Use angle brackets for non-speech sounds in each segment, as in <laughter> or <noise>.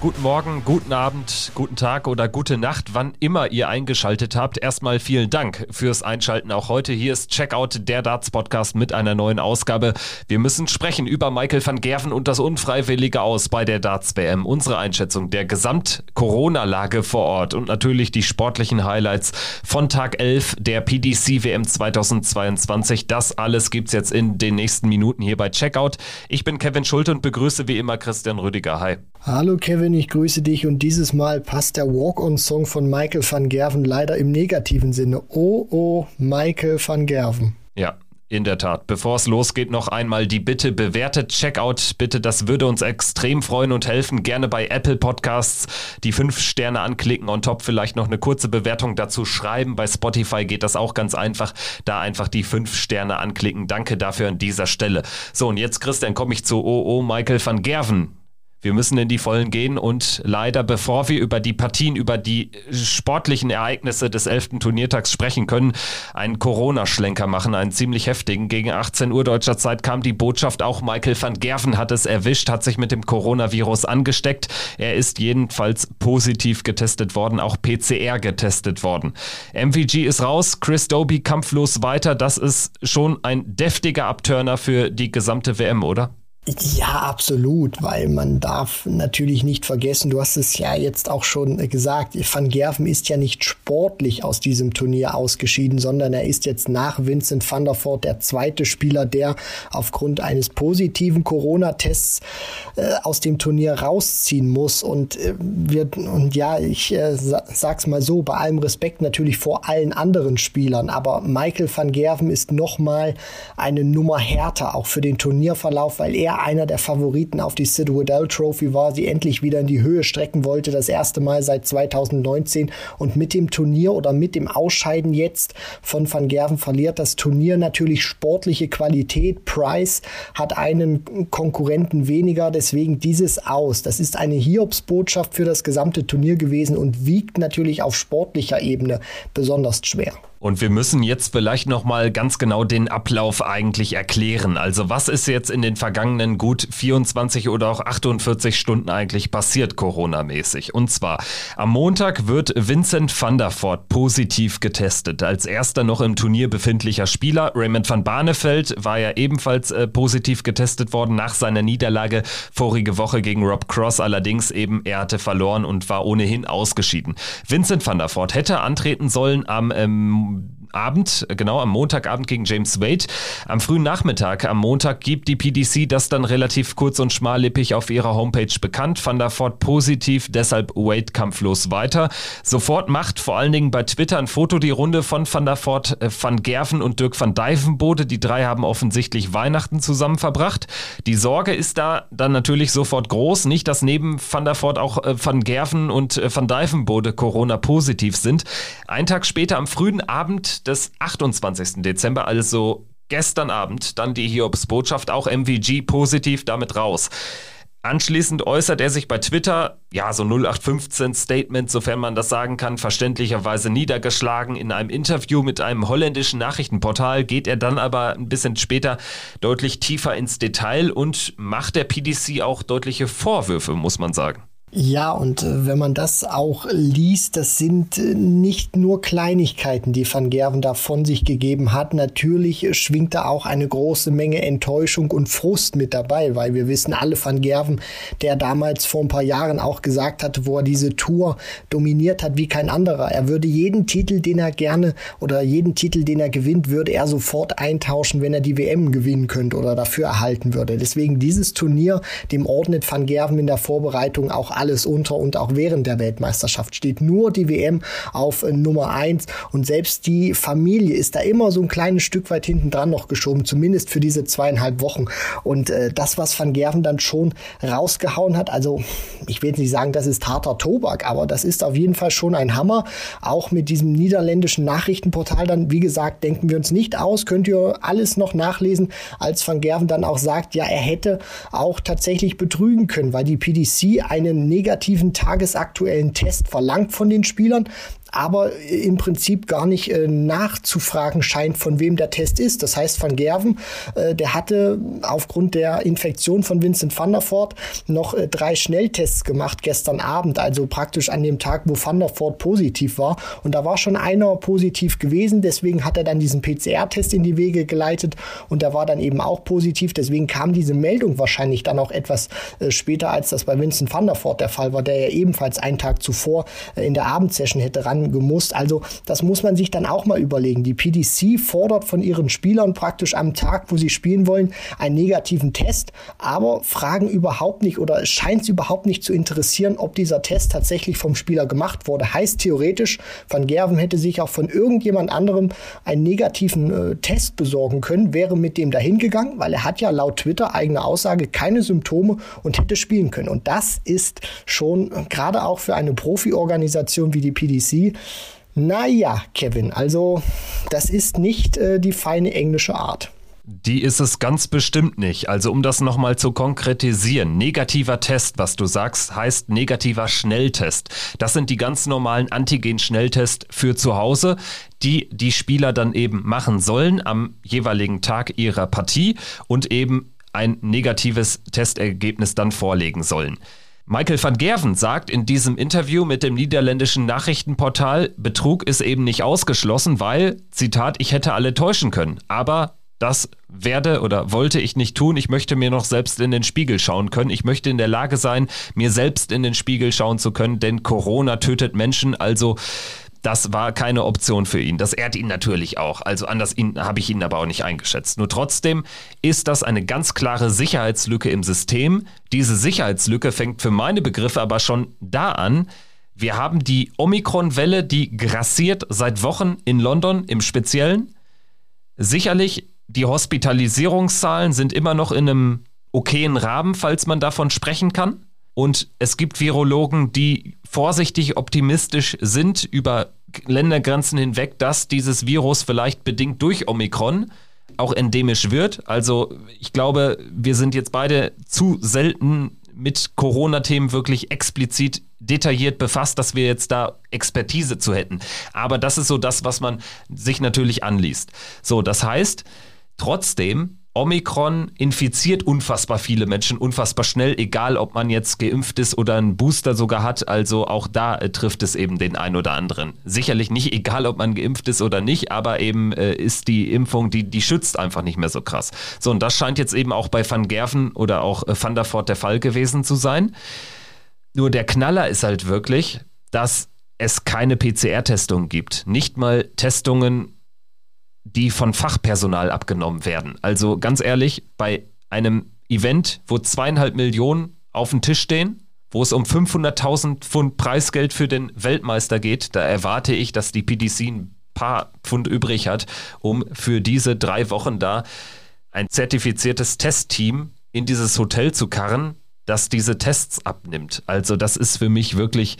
Guten Morgen, guten Abend, guten Tag oder gute Nacht, wann immer ihr eingeschaltet habt. Erstmal vielen Dank fürs Einschalten auch heute. Hier ist Checkout, der Darts Podcast mit einer neuen Ausgabe. Wir müssen sprechen über Michael van Gerven und das unfreiwillige Aus bei der Darts WM. Unsere Einschätzung der Gesamt-Corona-Lage vor Ort und natürlich die sportlichen Highlights von Tag 11 der PDC WM 2022. Das alles gibt's jetzt in den nächsten Minuten hier bei Checkout. Ich bin Kevin Schulte und begrüße wie immer Christian Rüdiger. Hi. Hallo Kevin, ich grüße dich und dieses Mal passt der Walk-on-Song von Michael van Gerven leider im negativen Sinne. Oh, oh, Michael van Gerven. Ja, in der Tat. Bevor es losgeht, noch einmal die Bitte, bewertet Checkout bitte. Das würde uns extrem freuen und helfen. Gerne bei Apple Podcasts die fünf Sterne anklicken und top vielleicht noch eine kurze Bewertung dazu schreiben. Bei Spotify geht das auch ganz einfach. Da einfach die fünf Sterne anklicken. Danke dafür an dieser Stelle. So, und jetzt, Christian, komme ich zu OO Michael van Gerven. Wir müssen in die Vollen gehen und leider, bevor wir über die Partien, über die sportlichen Ereignisse des 11. Turniertags sprechen können, einen Corona-Schlenker machen, einen ziemlich heftigen. Gegen 18 Uhr deutscher Zeit kam die Botschaft, auch Michael van Gerven hat es erwischt, hat sich mit dem Coronavirus angesteckt. Er ist jedenfalls positiv getestet worden, auch PCR getestet worden. MVG ist raus, Chris Doby kampflos weiter. Das ist schon ein deftiger Abturner für die gesamte WM, oder? Ja, absolut, weil man darf natürlich nicht vergessen, du hast es ja jetzt auch schon gesagt, Van Gerven ist ja nicht sportlich aus diesem Turnier ausgeschieden, sondern er ist jetzt nach Vincent van der Voort der zweite Spieler, der aufgrund eines positiven Corona-Tests äh, aus dem Turnier rausziehen muss. Und äh, wird, und ja, ich äh, sag's mal so, bei allem Respekt natürlich vor allen anderen Spielern, aber Michael van Gerven ist nochmal eine Nummer härter, auch für den Turnierverlauf, weil er er einer der Favoriten auf die Sid Waddell Trophy war, sie endlich wieder in die Höhe strecken wollte, das erste Mal seit 2019 und mit dem Turnier oder mit dem Ausscheiden jetzt von Van Gerven verliert das Turnier natürlich sportliche Qualität. Price hat einen Konkurrenten weniger, deswegen dieses aus. Das ist eine Hiobsbotschaft für das gesamte Turnier gewesen und wiegt natürlich auf sportlicher Ebene besonders schwer. Und wir müssen jetzt vielleicht nochmal ganz genau den Ablauf eigentlich erklären. Also was ist jetzt in den vergangenen gut 24 oder auch 48 Stunden eigentlich passiert, Corona-mäßig? Und zwar, am Montag wird Vincent van der Voort positiv getestet. Als erster noch im Turnier befindlicher Spieler. Raymond van Barneveld war ja ebenfalls äh, positiv getestet worden nach seiner Niederlage vorige Woche gegen Rob Cross. Allerdings eben, er hatte verloren und war ohnehin ausgeschieden. Vincent van der Voort hätte antreten sollen am ähm, om Abend, genau am Montagabend gegen James Wade. Am frühen Nachmittag am Montag gibt die PDC das dann relativ kurz und schmallippig auf ihrer Homepage bekannt. Van der Voort positiv, deshalb Wade kampflos weiter. Sofort macht vor allen Dingen bei Twitter ein Foto die Runde von Van der Voort, äh, Van Gerven und Dirk van Dijvenbode. Die drei haben offensichtlich Weihnachten zusammen verbracht. Die Sorge ist da dann natürlich sofort groß. Nicht, dass neben Van der Voort auch äh, Van Gerven und äh, Van Dijvenbode Corona positiv sind. Ein Tag später am frühen Abend Des 28. Dezember, also gestern Abend, dann die Hiobs-Botschaft, auch MVG positiv damit raus. Anschließend äußert er sich bei Twitter, ja, so 0815 Statement, sofern man das sagen kann, verständlicherweise niedergeschlagen. In einem Interview mit einem holländischen Nachrichtenportal geht er dann aber ein bisschen später deutlich tiefer ins Detail und macht der PDC auch deutliche Vorwürfe, muss man sagen. Ja, und äh, wenn man das auch liest, das sind äh, nicht nur Kleinigkeiten, die Van Gerven da von sich gegeben hat. Natürlich schwingt da auch eine große Menge Enttäuschung und Frust mit dabei, weil wir wissen alle Van Gerven, der damals vor ein paar Jahren auch gesagt hat, wo er diese Tour dominiert hat wie kein anderer. Er würde jeden Titel, den er gerne oder jeden Titel, den er gewinnt, würde er sofort eintauschen, wenn er die WM gewinnen könnte oder dafür erhalten würde. Deswegen dieses Turnier, dem ordnet Van Gerven in der Vorbereitung auch alles unter und auch während der Weltmeisterschaft steht nur die WM auf äh, Nummer eins und selbst die Familie ist da immer so ein kleines Stück weit hinten dran noch geschoben, zumindest für diese zweieinhalb Wochen. Und äh, das, was Van Gerven dann schon rausgehauen hat, also ich will nicht sagen, das ist harter Tobak, aber das ist auf jeden Fall schon ein Hammer. Auch mit diesem niederländischen Nachrichtenportal dann, wie gesagt, denken wir uns nicht aus, könnt ihr alles noch nachlesen, als Van Gerven dann auch sagt, ja, er hätte auch tatsächlich betrügen können, weil die PDC einen negativen tagesaktuellen Test verlangt von den Spielern, aber im Prinzip gar nicht äh, nachzufragen scheint, von wem der Test ist. Das heißt, Van Gerven, äh, der hatte aufgrund der Infektion von Vincent van der Voort noch äh, drei Schnelltests gemacht gestern Abend, also praktisch an dem Tag, wo Van der Voort positiv war. Und da war schon einer positiv gewesen, deswegen hat er dann diesen PCR-Test in die Wege geleitet und der war dann eben auch positiv. Deswegen kam diese Meldung wahrscheinlich dann auch etwas äh, später, als das bei Vincent van der Voort der Fall war, der ja ebenfalls einen Tag zuvor äh, in der Abendsession hätte rangemusst. Also das muss man sich dann auch mal überlegen. Die PDC fordert von ihren Spielern praktisch am Tag, wo sie spielen wollen, einen negativen Test, aber fragen überhaupt nicht oder es scheint sie überhaupt nicht zu interessieren, ob dieser Test tatsächlich vom Spieler gemacht wurde. Heißt theoretisch, Van Gerven hätte sich auch von irgendjemand anderem einen negativen äh, Test besorgen können, wäre mit dem dahin gegangen, weil er hat ja laut Twitter eigene Aussage keine Symptome und hätte spielen können. Und das ist schon äh, gerade auch für eine Profi-Organisation wie die PDC naja, Kevin, also das ist nicht äh, die feine englische Art. Die ist es ganz bestimmt nicht. Also um das nochmal zu konkretisieren, negativer Test, was du sagst, heißt negativer Schnelltest. Das sind die ganz normalen Antigen-Schnelltests für zu Hause, die die Spieler dann eben machen sollen am jeweiligen Tag ihrer Partie und eben ein negatives Testergebnis dann vorlegen sollen. Michael van Gerven sagt in diesem Interview mit dem niederländischen Nachrichtenportal, Betrug ist eben nicht ausgeschlossen, weil, Zitat, ich hätte alle täuschen können. Aber das werde oder wollte ich nicht tun. Ich möchte mir noch selbst in den Spiegel schauen können. Ich möchte in der Lage sein, mir selbst in den Spiegel schauen zu können, denn Corona tötet Menschen. Also das war keine Option für ihn. Das ehrt ihn natürlich auch. Also anders habe ich ihn aber auch nicht eingeschätzt. Nur trotzdem ist das eine ganz klare Sicherheitslücke im System. Diese Sicherheitslücke fängt für meine Begriffe aber schon da an. Wir haben die Omikron-Welle, die grassiert seit Wochen in London im Speziellen. Sicherlich die Hospitalisierungszahlen sind immer noch in einem okayen Rahmen, falls man davon sprechen kann. Und es gibt Virologen, die vorsichtig optimistisch sind über Ländergrenzen hinweg, dass dieses Virus vielleicht bedingt durch Omikron auch endemisch wird. Also ich glaube, wir sind jetzt beide zu selten mit Corona-Themen wirklich explizit detailliert befasst, dass wir jetzt da Expertise zu hätten. Aber das ist so das, was man sich natürlich anliest. So, das heißt, Trotzdem, Omikron infiziert unfassbar viele Menschen, unfassbar schnell, egal ob man jetzt geimpft ist oder einen Booster sogar hat. Also auch da äh, trifft es eben den einen oder anderen. Sicherlich nicht egal, ob man geimpft ist oder nicht, aber eben äh, ist die Impfung, die, die schützt einfach nicht mehr so krass. So, und das scheint jetzt eben auch bei Van Gerven oder auch äh, Van der Voort der Fall gewesen zu sein. Nur der Knaller ist halt wirklich, dass es keine PCR-Testung gibt. Nicht mal Testungen die von Fachpersonal abgenommen werden. Also ganz ehrlich, bei einem Event, wo zweieinhalb Millionen auf dem Tisch stehen, wo es um 500.000 Pfund Preisgeld für den Weltmeister geht, da erwarte ich, dass die PDC ein paar Pfund übrig hat, um für diese drei Wochen da ein zertifiziertes Testteam in dieses Hotel zu karren, das diese Tests abnimmt. Also das ist für mich wirklich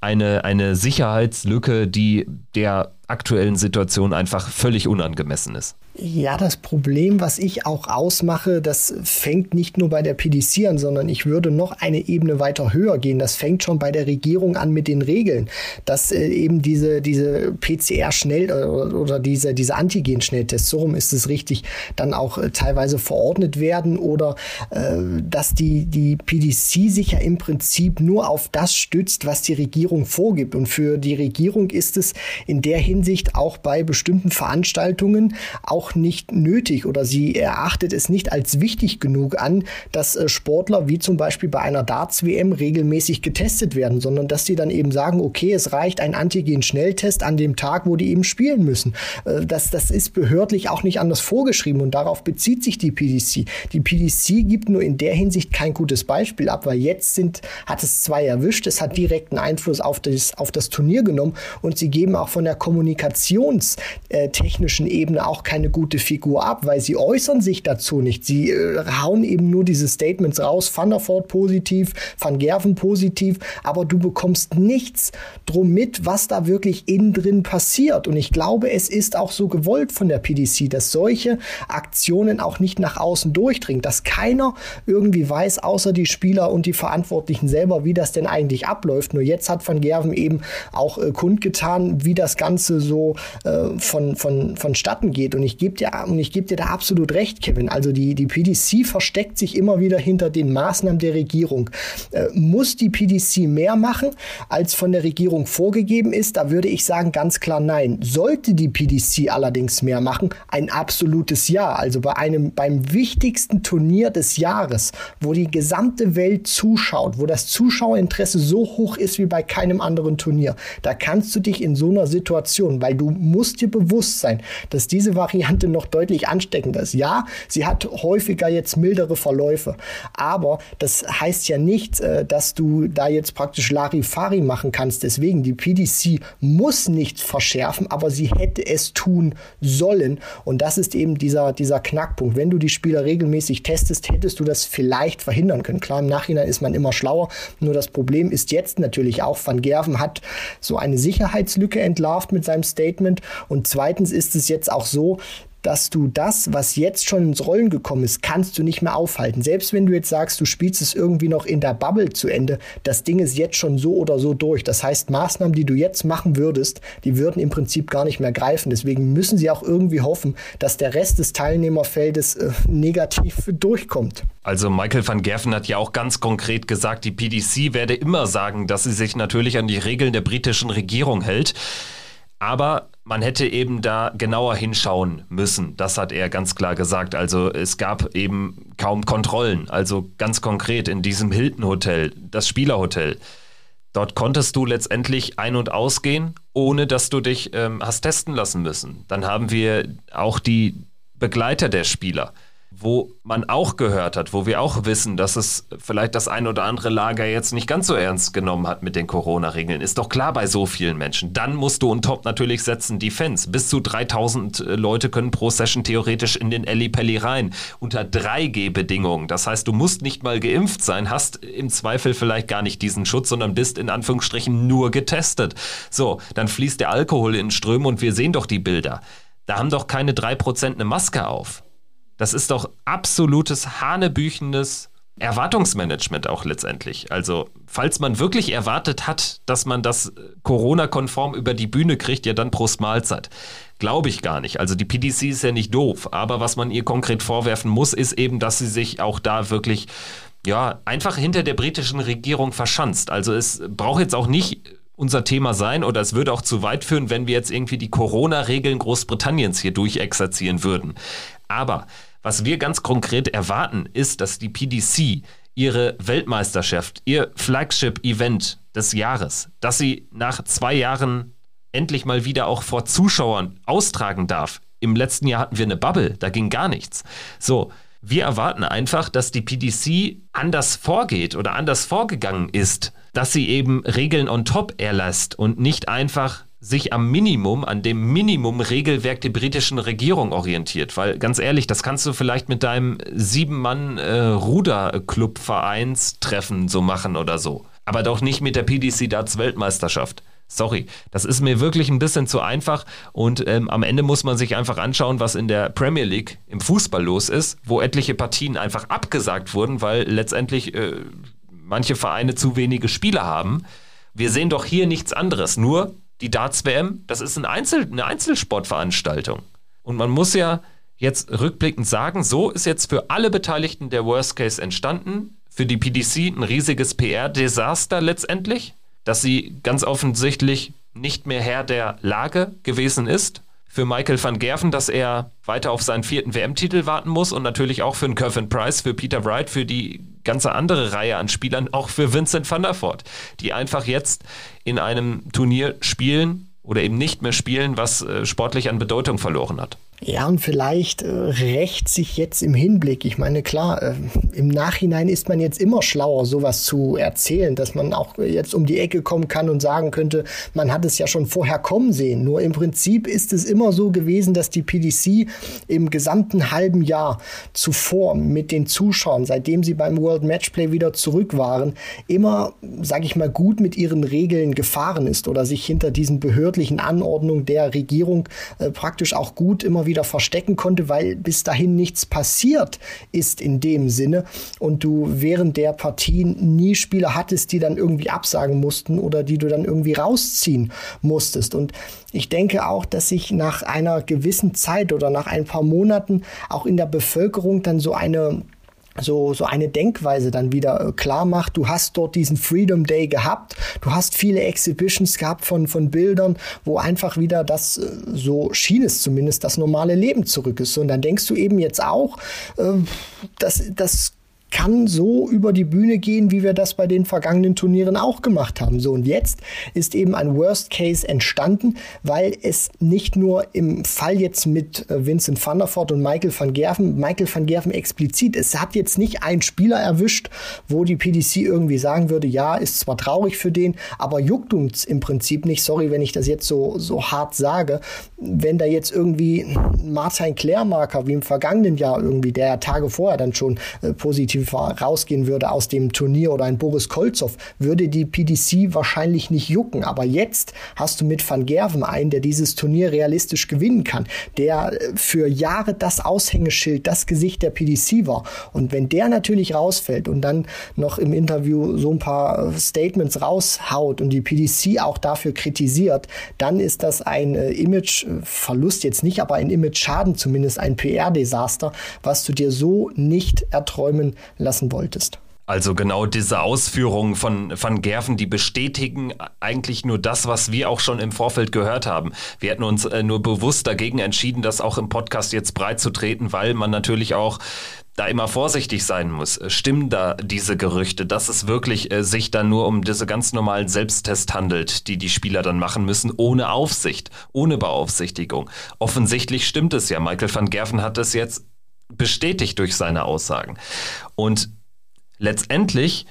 eine, eine Sicherheitslücke, die der aktuellen Situation einfach völlig unangemessen ist. Ja, das Problem, was ich auch ausmache, das fängt nicht nur bei der PDC an, sondern ich würde noch eine Ebene weiter höher gehen. Das fängt schon bei der Regierung an mit den Regeln, dass äh, eben diese, diese PCR-Schnell- oder, oder diese, diese Antigen-Schnelltests, so rum ist es richtig, dann auch äh, teilweise verordnet werden oder äh, dass die, die PDC sich ja im Prinzip nur auf das stützt, was die Regierung vorgibt. Und für die Regierung ist es in der Hinsicht auch bei bestimmten Veranstaltungen auch auch nicht nötig oder sie erachtet es nicht als wichtig genug an, dass äh, Sportler wie zum Beispiel bei einer Darts-WM regelmäßig getestet werden, sondern dass sie dann eben sagen, okay, es reicht ein Antigen-Schnelltest an dem Tag, wo die eben spielen müssen. Äh, das, das ist behördlich auch nicht anders vorgeschrieben und darauf bezieht sich die PDC. Die PDC gibt nur in der Hinsicht kein gutes Beispiel ab, weil jetzt sind, hat es zwei erwischt, es hat direkten Einfluss auf das, auf das Turnier genommen und sie geben auch von der kommunikationstechnischen Ebene auch keine gute Figur ab, weil sie äußern sich dazu nicht. Sie äh, hauen eben nur diese Statements raus, Van der Voort positiv, Van Gerven positiv, aber du bekommst nichts drum mit, was da wirklich innen drin passiert. Und ich glaube, es ist auch so gewollt von der PDC, dass solche Aktionen auch nicht nach außen durchdringen, dass keiner irgendwie weiß, außer die Spieler und die Verantwortlichen selber, wie das denn eigentlich abläuft. Nur jetzt hat Van Gerven eben auch äh, kundgetan, wie das Ganze so äh, von, von, vonstatten geht. Und ich gebe dir, und ich gebe dir da absolut recht, Kevin. Also die, die PDC versteckt sich immer wieder hinter den Maßnahmen der Regierung. Äh, muss die PDC mehr machen, als von der Regierung vorgegeben ist? Da würde ich sagen ganz klar nein. Sollte die PDC allerdings mehr machen, ein absolutes Ja. Also bei einem, beim wichtigsten Turnier des Jahres, wo die gesamte Welt zuschaut, wo das Zuschauerinteresse so hoch ist wie bei keinem anderen Turnier, da kannst du dich in so einer Situation, weil du musst dir bewusst sein, dass diese Variante noch deutlich ansteckender ist. Ja, sie hat häufiger jetzt mildere Verläufe, aber das heißt ja nicht, äh, dass du da jetzt praktisch Larifari machen kannst. Deswegen, die PDC muss nichts verschärfen, aber sie hätte es tun sollen. Und das ist eben dieser, dieser Knackpunkt. Wenn du die Spieler regelmäßig testest, hättest du das vielleicht verhindern können. Klar, im Nachhinein ist man immer schlauer. Nur das Problem ist jetzt natürlich auch, Van Gerven hat so eine Sicherheitslücke entlarvt mit seinem Statement. Und zweitens ist es jetzt auch so, dass du das, was jetzt schon ins Rollen gekommen ist, kannst du nicht mehr aufhalten. Selbst wenn du jetzt sagst, du spielst es irgendwie noch in der Bubble zu Ende, das Ding ist jetzt schon so oder so durch. Das heißt, Maßnahmen, die du jetzt machen würdest, die würden im Prinzip gar nicht mehr greifen. Deswegen müssen sie auch irgendwie hoffen, dass der Rest des Teilnehmerfeldes äh, negativ durchkommt. Also Michael van Gerven hat ja auch ganz konkret gesagt, die PDC werde immer sagen, dass sie sich natürlich an die Regeln der britischen Regierung hält. Aber man hätte eben da genauer hinschauen müssen. Das hat er ganz klar gesagt. Also es gab eben kaum Kontrollen. Also ganz konkret in diesem Hilton Hotel, das Spielerhotel. Dort konntest du letztendlich ein- und ausgehen, ohne dass du dich ähm, hast testen lassen müssen. Dann haben wir auch die Begleiter der Spieler wo man auch gehört hat, wo wir auch wissen, dass es vielleicht das ein oder andere Lager jetzt nicht ganz so ernst genommen hat mit den Corona-Regeln. Ist doch klar bei so vielen Menschen. Dann musst du on top natürlich setzen die Fans. Bis zu 3000 äh, Leute können pro Session theoretisch in den Pelli rein. Unter 3G-Bedingungen. Das heißt, du musst nicht mal geimpft sein, hast im Zweifel vielleicht gar nicht diesen Schutz, sondern bist in Anführungsstrichen nur getestet. So, dann fließt der Alkohol in Ströme und wir sehen doch die Bilder. Da haben doch keine 3% eine Maske auf. Das ist doch absolutes hanebüchendes Erwartungsmanagement auch letztendlich. Also, falls man wirklich erwartet hat, dass man das Corona-konform über die Bühne kriegt, ja dann Prost Mahlzeit. Glaube ich gar nicht. Also die PDC ist ja nicht doof, aber was man ihr konkret vorwerfen muss, ist eben, dass sie sich auch da wirklich ja, einfach hinter der britischen Regierung verschanzt. Also es braucht jetzt auch nicht unser Thema sein oder es würde auch zu weit führen, wenn wir jetzt irgendwie die Corona-Regeln Großbritanniens hier durchexerzieren würden. Aber was wir ganz konkret erwarten, ist, dass die PDC ihre Weltmeisterschaft, ihr Flagship-Event des Jahres, dass sie nach zwei Jahren endlich mal wieder auch vor Zuschauern austragen darf. Im letzten Jahr hatten wir eine Bubble, da ging gar nichts. So, wir erwarten einfach, dass die PDC anders vorgeht oder anders vorgegangen ist, dass sie eben Regeln on top erlässt und nicht einfach sich am Minimum, an dem Minimum-Regelwerk der britischen Regierung orientiert. Weil ganz ehrlich, das kannst du vielleicht mit deinem Sieben-Mann-Ruder-Club-Vereinstreffen so machen oder so. Aber doch nicht mit der PDC Darts Weltmeisterschaft. Sorry, das ist mir wirklich ein bisschen zu einfach und ähm, am Ende muss man sich einfach anschauen, was in der Premier League im Fußball los ist, wo etliche Partien einfach abgesagt wurden, weil letztendlich äh, manche Vereine zu wenige Spieler haben. Wir sehen doch hier nichts anderes, nur die Darts-WM, das ist ein Einzel eine Einzelsportveranstaltung. Und man muss ja jetzt rückblickend sagen, so ist jetzt für alle Beteiligten der Worst Case entstanden. Für die PDC ein riesiges PR-Desaster letztendlich, dass sie ganz offensichtlich nicht mehr Herr der Lage gewesen ist. Für Michael van Gerven, dass er weiter auf seinen vierten WM-Titel warten muss und natürlich auch für einen Kevin Price, für Peter Wright, für die ganze andere Reihe an Spielern, auch für Vincent van der Voort, die einfach jetzt in einem Turnier spielen oder eben nicht mehr spielen, was äh, sportlich an Bedeutung verloren hat. Ja, und vielleicht äh, rächt sich jetzt im Hinblick. Ich meine, klar, äh, im Nachhinein ist man jetzt immer schlauer, sowas zu erzählen, dass man auch jetzt um die Ecke kommen kann und sagen könnte, man hat es ja schon vorher kommen sehen. Nur im Prinzip ist es immer so gewesen, dass die PDC im gesamten halben Jahr zuvor mit den Zuschauern, seitdem sie beim World Matchplay wieder zurück waren, immer, sage ich mal, gut mit ihren Regeln gefahren ist oder sich hinter diesen behördlichen Anordnungen der Regierung äh, praktisch auch gut immer wieder verstecken konnte, weil bis dahin nichts passiert ist in dem Sinne und du während der Partien nie Spieler hattest, die dann irgendwie absagen mussten oder die du dann irgendwie rausziehen musstest. Und ich denke auch, dass sich nach einer gewissen Zeit oder nach ein paar Monaten auch in der Bevölkerung dann so eine so, so eine Denkweise dann wieder äh, klar macht. Du hast dort diesen Freedom Day gehabt. Du hast viele Exhibitions gehabt von, von Bildern, wo einfach wieder das, äh, so schien es zumindest, das normale Leben zurück ist. Und dann denkst du eben jetzt auch, äh, dass das kann so über die Bühne gehen, wie wir das bei den vergangenen Turnieren auch gemacht haben. So und jetzt ist eben ein Worst Case entstanden, weil es nicht nur im Fall jetzt mit äh, Vincent van der Voort und Michael van Gerven, Michael van Gerven explizit, es hat jetzt nicht ein Spieler erwischt, wo die PDC irgendwie sagen würde, ja, ist zwar traurig für den, aber juckt uns im Prinzip nicht. Sorry, wenn ich das jetzt so, so hart sage. Wenn da jetzt irgendwie Martin Klärmarker wie im vergangenen Jahr irgendwie, der Tage vorher dann schon äh, positiv rausgehen würde aus dem Turnier oder ein Boris Kolzow, würde die PDC wahrscheinlich nicht jucken. Aber jetzt hast du mit Van Gerven einen, der dieses Turnier realistisch gewinnen kann, der äh, für Jahre das Aushängeschild, das Gesicht der PDC war. Und wenn der natürlich rausfällt und dann noch im Interview so ein paar äh, Statements raushaut und die PDC auch dafür kritisiert, dann ist das ein äh, Imageverlust jetzt nicht, aber ein Image-Schaden zumindest, ein PR-Desaster, was du dir so nicht erträumen lassen wolltest. Also genau diese Ausführungen von Van Gerven, die bestätigen eigentlich nur das, was wir auch schon im Vorfeld gehört haben. Wir hätten uns äh, nur bewusst dagegen entschieden, das auch im Podcast jetzt breit zu treten, weil man natürlich auch da immer vorsichtig sein muss. Stimmen da diese Gerüchte, dass es wirklich äh, sich dann nur um diese ganz normalen Selbsttest handelt, die die Spieler dann machen müssen, ohne Aufsicht, ohne Beaufsichtigung? Offensichtlich stimmt es ja. Michael van Gerven hat es jetzt bestätigt durch seine Aussagen. Und letztendlich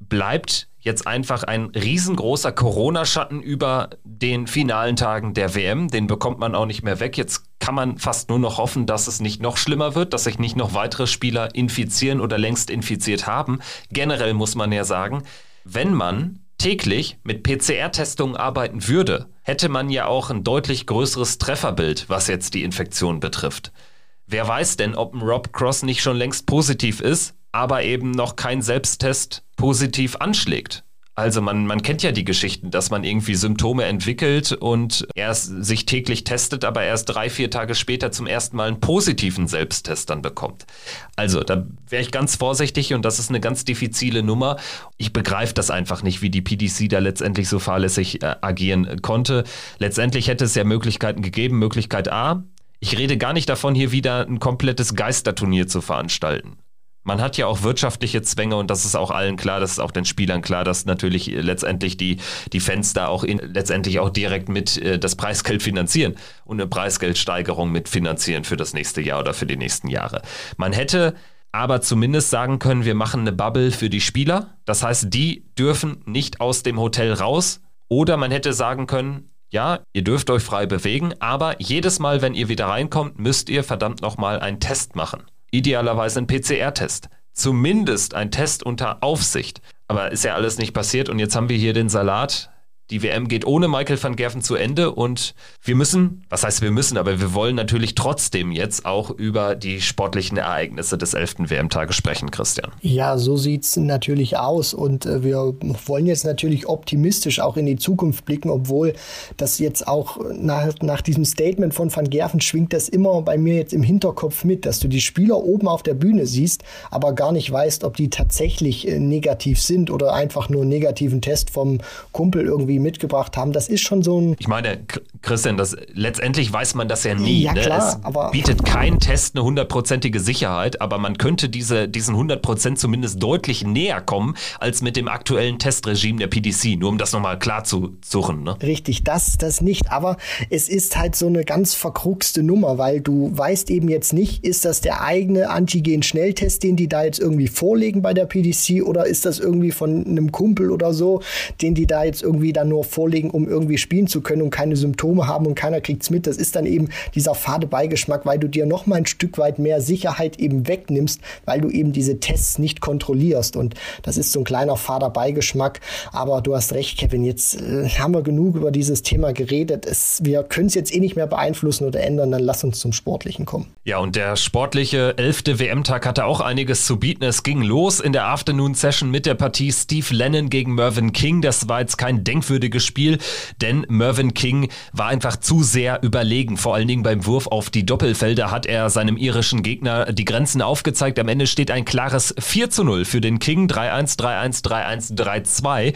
bleibt jetzt einfach ein riesengroßer Corona-Schatten über den finalen Tagen der WM. Den bekommt man auch nicht mehr weg. Jetzt kann man fast nur noch hoffen, dass es nicht noch schlimmer wird, dass sich nicht noch weitere Spieler infizieren oder längst infiziert haben. Generell muss man ja sagen, wenn man täglich mit PCR-Testungen arbeiten würde, hätte man ja auch ein deutlich größeres Trefferbild, was jetzt die Infektion betrifft. Wer weiß denn, ob ein Rob Cross nicht schon längst positiv ist, aber eben noch kein Selbsttest positiv anschlägt. Also man, man kennt ja die Geschichten, dass man irgendwie Symptome entwickelt und erst sich täglich testet, aber erst drei, vier Tage später zum ersten Mal einen positiven Selbsttest dann bekommt. Also da wäre ich ganz vorsichtig und das ist eine ganz diffizile Nummer. Ich begreife das einfach nicht, wie die PDC da letztendlich so fahrlässig äh, agieren konnte. Letztendlich hätte es ja Möglichkeiten gegeben. Möglichkeit A, ich rede gar nicht davon, hier wieder ein komplettes Geisterturnier zu veranstalten. Man hat ja auch wirtschaftliche Zwänge und das ist auch allen klar, das ist auch den Spielern klar, dass natürlich letztendlich die, die Fans da auch in, letztendlich auch direkt mit äh, das Preisgeld finanzieren und eine Preisgeldsteigerung mitfinanzieren für das nächste Jahr oder für die nächsten Jahre. Man hätte aber zumindest sagen können, wir machen eine Bubble für die Spieler. Das heißt, die dürfen nicht aus dem Hotel raus. Oder man hätte sagen können, ja, ihr dürft euch frei bewegen, aber jedes Mal, wenn ihr wieder reinkommt, müsst ihr verdammt nochmal einen Test machen. Idealerweise einen PCR-Test. Zumindest ein Test unter Aufsicht. Aber ist ja alles nicht passiert und jetzt haben wir hier den Salat die WM geht ohne Michael van Gerven zu Ende und wir müssen, was heißt wir müssen, aber wir wollen natürlich trotzdem jetzt auch über die sportlichen Ereignisse des 11. WM-Tages sprechen, Christian. Ja, so sieht es natürlich aus und äh, wir wollen jetzt natürlich optimistisch auch in die Zukunft blicken, obwohl das jetzt auch nach, nach diesem Statement von van Gerven schwingt das immer bei mir jetzt im Hinterkopf mit, dass du die Spieler oben auf der Bühne siehst, aber gar nicht weißt, ob die tatsächlich äh, negativ sind oder einfach nur einen negativen Test vom Kumpel irgendwie Theorie mitgebracht haben. Das ist schon so ein. Ich meine, Christian, das, letztendlich weiß man das ja nie. Ja, ne? klar, es aber bietet kein Test eine hundertprozentige Sicherheit, aber man könnte diese, diesen 100 Prozent zumindest deutlich näher kommen als mit dem aktuellen Testregime der PDC. Nur um das nochmal klar zu suchen. Ne? Richtig, das, das nicht. Aber es ist halt so eine ganz verkruxte Nummer, weil du weißt eben jetzt nicht, ist das der eigene Antigen-Schnelltest, den die da jetzt irgendwie vorlegen bei der PDC oder ist das irgendwie von einem Kumpel oder so, den die da jetzt irgendwie dann nur vorlegen, um irgendwie spielen zu können und keine Symptome haben und keiner kriegt's mit. Das ist dann eben dieser fade Beigeschmack, weil du dir noch mal ein Stück weit mehr Sicherheit eben wegnimmst, weil du eben diese Tests nicht kontrollierst und das ist so ein kleiner fader Beigeschmack. Aber du hast recht, Kevin, jetzt äh, haben wir genug über dieses Thema geredet. Es, wir können es jetzt eh nicht mehr beeinflussen oder ändern, dann lass uns zum Sportlichen kommen. Ja, und der sportliche elfte WM-Tag hatte auch einiges zu bieten. Es ging los in der Afternoon-Session mit der Partie Steve Lennon gegen Mervyn King. Das war jetzt kein denkwürdiges Spiel, denn Mervyn King war einfach zu sehr überlegen. Vor allen Dingen beim Wurf auf die Doppelfelder hat er seinem irischen Gegner die Grenzen aufgezeigt. Am Ende steht ein klares 4 zu 0 für den King. 3-1, 3-1, 3-1, 3-2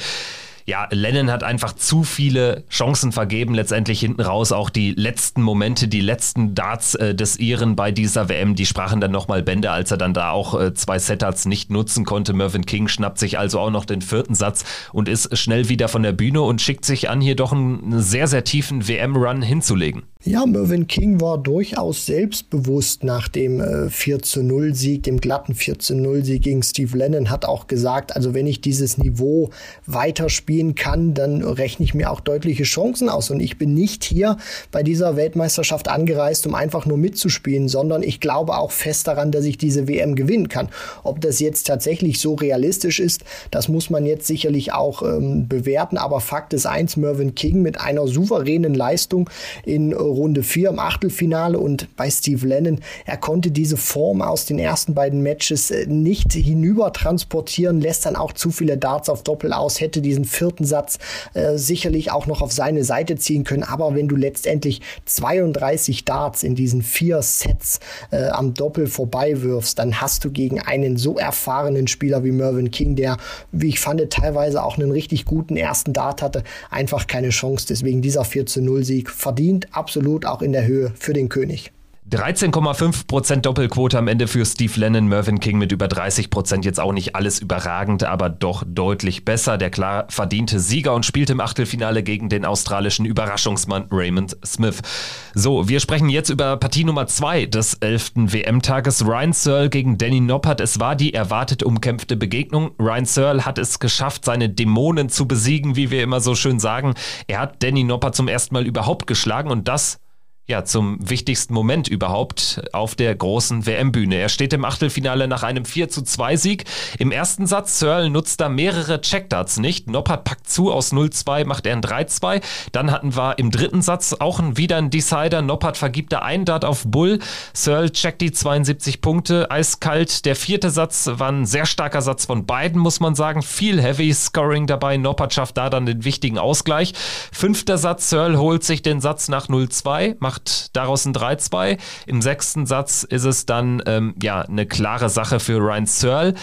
ja, Lennon hat einfach zu viele Chancen vergeben, letztendlich hinten raus. Auch die letzten Momente, die letzten Darts äh, des Iren bei dieser WM, die sprachen dann nochmal Bände, als er dann da auch äh, zwei Setups nicht nutzen konnte. Mervyn King schnappt sich also auch noch den vierten Satz und ist schnell wieder von der Bühne und schickt sich an, hier doch einen sehr, sehr tiefen WM-Run hinzulegen. Ja, Mervyn King war durchaus selbstbewusst nach dem äh, 4 zu 0 Sieg, dem glatten 4 zu 0 Sieg gegen Steve Lennon, hat auch gesagt, also wenn ich dieses Niveau weiterspielen kann, dann rechne ich mir auch deutliche Chancen aus. Und ich bin nicht hier bei dieser Weltmeisterschaft angereist, um einfach nur mitzuspielen, sondern ich glaube auch fest daran, dass ich diese WM gewinnen kann. Ob das jetzt tatsächlich so realistisch ist, das muss man jetzt sicherlich auch ähm, bewerten. Aber Fakt ist eins, Mervyn King mit einer souveränen Leistung in äh, Runde 4 im Achtelfinale und bei Steve Lennon, er konnte diese Form aus den ersten beiden Matches äh, nicht hinüber transportieren, lässt dann auch zu viele Darts auf Doppel aus, hätte diesen vierten Satz äh, sicherlich auch noch auf seine Seite ziehen können, aber wenn du letztendlich 32 Darts in diesen vier Sets äh, am Doppel vorbei wirfst, dann hast du gegen einen so erfahrenen Spieler wie Mervyn King, der, wie ich fand, teilweise auch einen richtig guten ersten Dart hatte, einfach keine Chance. Deswegen dieser 4 zu 0 Sieg verdient absolut absolut auch in der Höhe für den König. 13,5% Doppelquote am Ende für Steve Lennon, Mervyn King mit über 30%. Jetzt auch nicht alles überragend, aber doch deutlich besser. Der klar verdiente Sieger und spielt im Achtelfinale gegen den australischen Überraschungsmann Raymond Smith. So, wir sprechen jetzt über Partie Nummer 2 des 11. WM-Tages. Ryan Searle gegen Danny Noppert. Es war die erwartet umkämpfte Begegnung. Ryan Searle hat es geschafft, seine Dämonen zu besiegen, wie wir immer so schön sagen. Er hat Danny Noppert zum ersten Mal überhaupt geschlagen und das ja, zum wichtigsten Moment überhaupt auf der großen WM-Bühne. Er steht im Achtelfinale nach einem 4 zu 2 Sieg. Im ersten Satz, Searle nutzt da mehrere Checkdarts nicht. Noppert packt zu, aus 0-2 macht er ein 3-2. Dann hatten wir im dritten Satz auch wieder einen Decider. Noppert vergibt da einen Dart auf Bull. Searle checkt die 72 Punkte, eiskalt. Der vierte Satz war ein sehr starker Satz von beiden, muss man sagen. Viel Heavy Scoring dabei. Noppert schafft da dann den wichtigen Ausgleich. Fünfter Satz, Searle holt sich den Satz nach 0-2, macht macht daraus ein 3-2. Im sechsten Satz ist es dann ähm, ja eine klare Sache für Ryan Searle.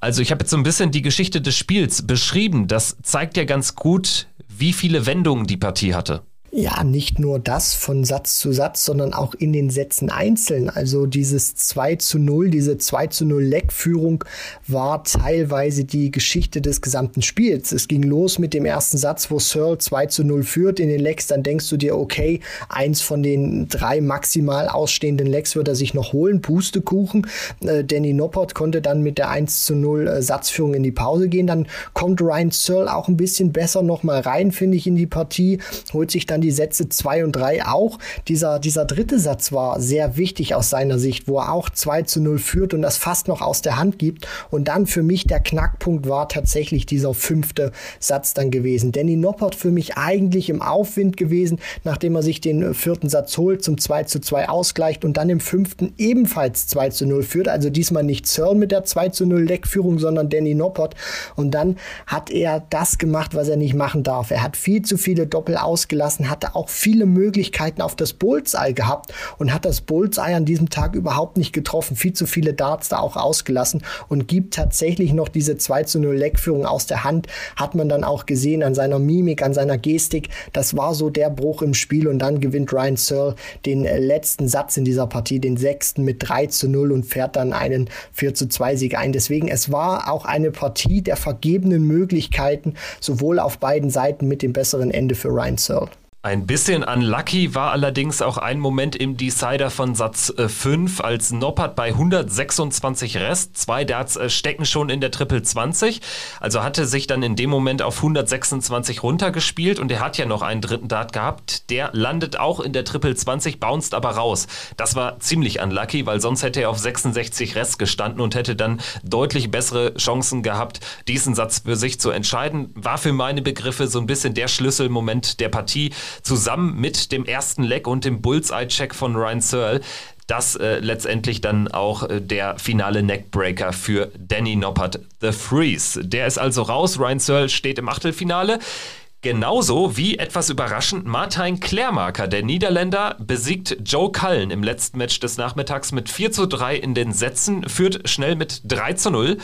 Also ich habe jetzt so ein bisschen die Geschichte des Spiels beschrieben. Das zeigt ja ganz gut, wie viele Wendungen die Partie hatte. Ja, nicht nur das von Satz zu Satz, sondern auch in den Sätzen einzeln. Also dieses 2 zu 0, diese 2 zu 0 Leckführung war teilweise die Geschichte des gesamten Spiels. Es ging los mit dem ersten Satz, wo Searle 2 zu 0 führt in den Lecks. Dann denkst du dir, okay, eins von den drei maximal ausstehenden Lecks wird er sich noch holen. Pustekuchen. Äh, Danny Noppert konnte dann mit der 1 zu 0 äh, Satzführung in die Pause gehen. Dann kommt Ryan Searle auch ein bisschen besser nochmal rein, finde ich, in die Partie. Holt sich dann dann die Sätze 2 und 3 auch. Dieser, dieser dritte Satz war sehr wichtig aus seiner Sicht, wo er auch 2 zu 0 führt und das fast noch aus der Hand gibt. Und dann für mich der Knackpunkt war tatsächlich dieser fünfte Satz dann gewesen. Danny Noppert für mich eigentlich im Aufwind gewesen, nachdem er sich den vierten Satz holt, zum 2 zu 2 ausgleicht und dann im fünften ebenfalls 2 zu 0 führt. Also diesmal nicht Searle mit der 2 zu 0 Leckführung, sondern Danny Noppert. Und dann hat er das gemacht, was er nicht machen darf. Er hat viel zu viele Doppel ausgelassen, Hatte auch viele Möglichkeiten auf das Bullseye gehabt und hat das Bullseye an diesem Tag überhaupt nicht getroffen. Viel zu viele Darts da auch ausgelassen und gibt tatsächlich noch diese 2 zu 0 Leckführung aus der Hand. Hat man dann auch gesehen an seiner Mimik, an seiner Gestik. Das war so der Bruch im Spiel und dann gewinnt Ryan Searle den letzten Satz in dieser Partie, den sechsten mit 3 zu 0 und fährt dann einen 4 zu 2 Sieg ein. Deswegen, es war auch eine Partie der vergebenen Möglichkeiten, sowohl auf beiden Seiten mit dem besseren Ende für Ryan Searle. Ein bisschen unlucky war allerdings auch ein Moment im Decider von Satz 5, äh, als Noppert bei 126 Rest, zwei Darts äh, stecken schon in der Triple 20, also hatte sich dann in dem Moment auf 126 runtergespielt und er hat ja noch einen dritten Dart gehabt, der landet auch in der Triple 20, bounced aber raus. Das war ziemlich unlucky, weil sonst hätte er auf 66 Rest gestanden und hätte dann deutlich bessere Chancen gehabt, diesen Satz für sich zu entscheiden. War für meine Begriffe so ein bisschen der Schlüsselmoment der Partie zusammen mit dem ersten Leck und dem Bullseye-Check von Ryan Searle das äh, letztendlich dann auch äh, der finale Neckbreaker für Danny Noppert, The Freeze. Der ist also raus. Ryan Searle steht im Achtelfinale. Genauso wie etwas überraschend Martin Klärmarker, der Niederländer, besiegt Joe Cullen im letzten Match des Nachmittags mit 4 zu 3 in den Sätzen, führt schnell mit 3 zu 0.